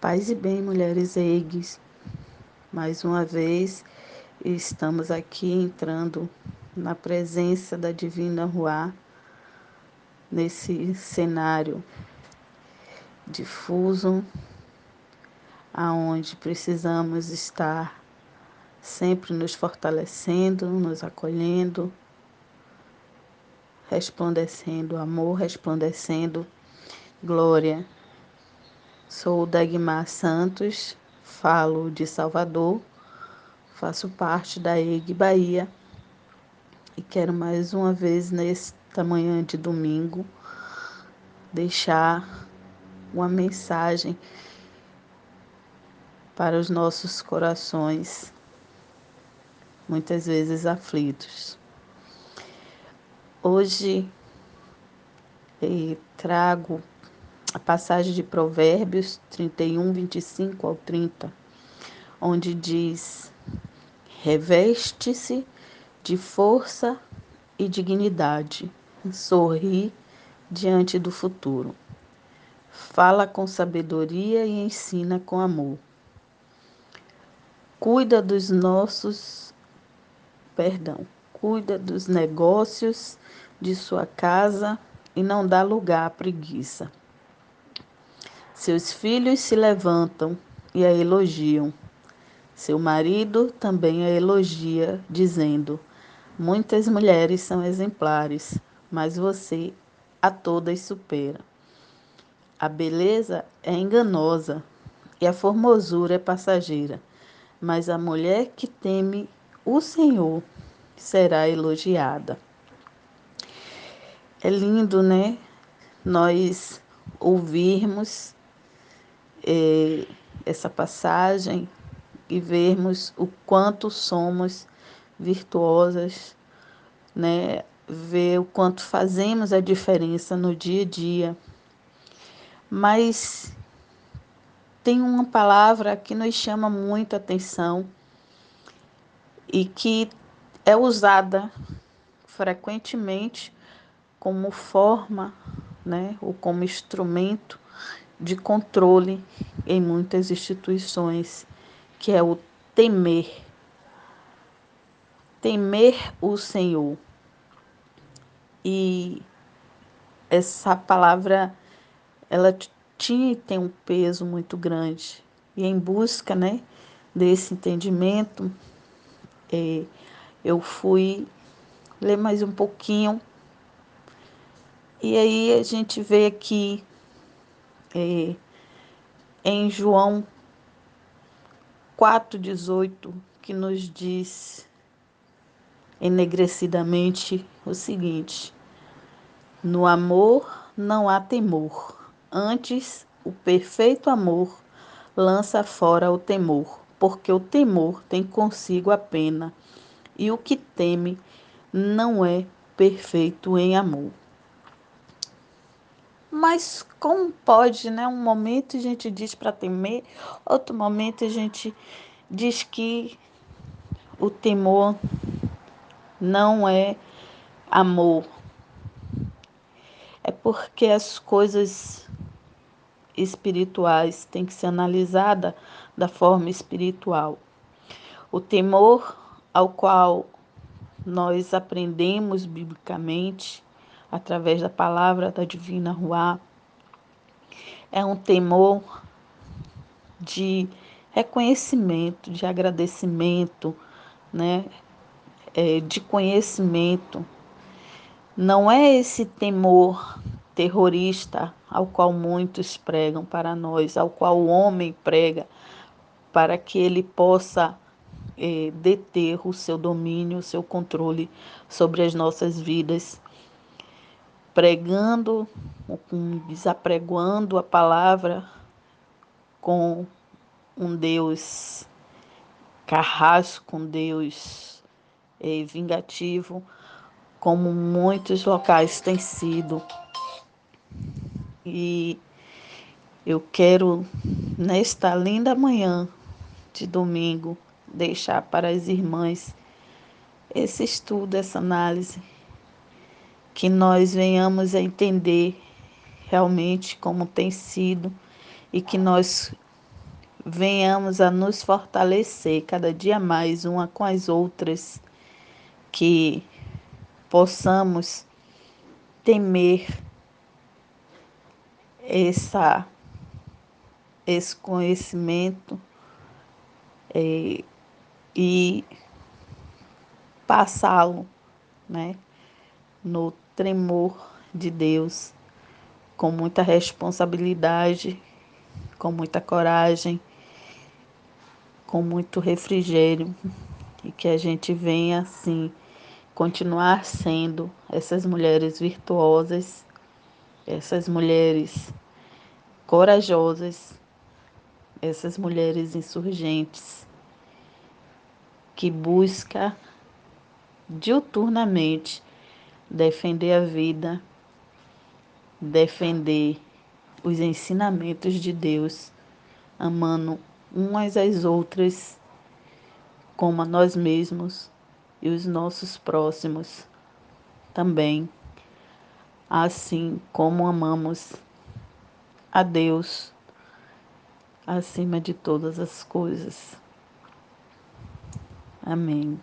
Paz e bem, mulheres EIGs. Mais uma vez, estamos aqui entrando na presença da Divina Ruá, nesse cenário difuso, aonde precisamos estar sempre nos fortalecendo, nos acolhendo, resplandecendo amor, resplandecendo glória Sou Dagmar Santos, falo de Salvador, faço parte da EG Bahia e quero mais uma vez nesta manhã de domingo deixar uma mensagem para os nossos corações, muitas vezes aflitos. Hoje eh, trago a passagem de Provérbios 31, 25 ao 30, onde diz: Reveste-se de força e dignidade, sorri diante do futuro. Fala com sabedoria e ensina com amor. Cuida dos nossos, perdão, cuida dos negócios de sua casa e não dá lugar à preguiça. Seus filhos se levantam e a elogiam. Seu marido também a elogia, dizendo: Muitas mulheres são exemplares, mas você a todas supera. A beleza é enganosa e a formosura é passageira, mas a mulher que teme o Senhor será elogiada. É lindo, né? Nós ouvirmos é, essa passagem e vermos o quanto somos virtuosas, né? Ver o quanto fazemos a diferença no dia a dia. Mas tem uma palavra que nos chama muita atenção e que é usada frequentemente como forma, né, ou como instrumento de controle em muitas instituições, que é o temer. Temer o Senhor. E essa palavra, ela tinha e tem um peso muito grande. E em busca né, desse entendimento, é, eu fui ler mais um pouquinho. E aí a gente vê aqui é, em João 4,18, que nos diz enegrecidamente o seguinte: No amor não há temor, antes o perfeito amor lança fora o temor, porque o temor tem consigo a pena, e o que teme não é perfeito em amor. Mas como pode, né? Um momento a gente diz para temer, outro momento a gente diz que o temor não é amor. É porque as coisas espirituais têm que ser analisadas da forma espiritual. O temor ao qual nós aprendemos biblicamente através da palavra da divina Ruá. É um temor de reconhecimento, de agradecimento, né? É, de conhecimento. Não é esse temor terrorista ao qual muitos pregam para nós, ao qual o homem prega, para que ele possa é, deter o seu domínio, o seu controle sobre as nossas vidas pregando, desapregoando a palavra com um Deus carrasco, um Deus é, vingativo, como muitos locais têm sido. E eu quero, nesta linda manhã de domingo, deixar para as irmãs esse estudo, essa análise que nós venhamos a entender realmente como tem sido e que nós venhamos a nos fortalecer cada dia mais uma com as outras, que possamos temer essa, esse conhecimento é, e passá-lo né, no tremor de Deus, com muita responsabilidade, com muita coragem, com muito refrigério e que a gente venha assim continuar sendo essas mulheres virtuosas, essas mulheres corajosas, essas mulheres insurgentes que busca diuturnamente defender a vida, defender os ensinamentos de Deus, amando umas às outras como a nós mesmos e os nossos próximos também, assim como amamos a Deus acima de todas as coisas. Amém.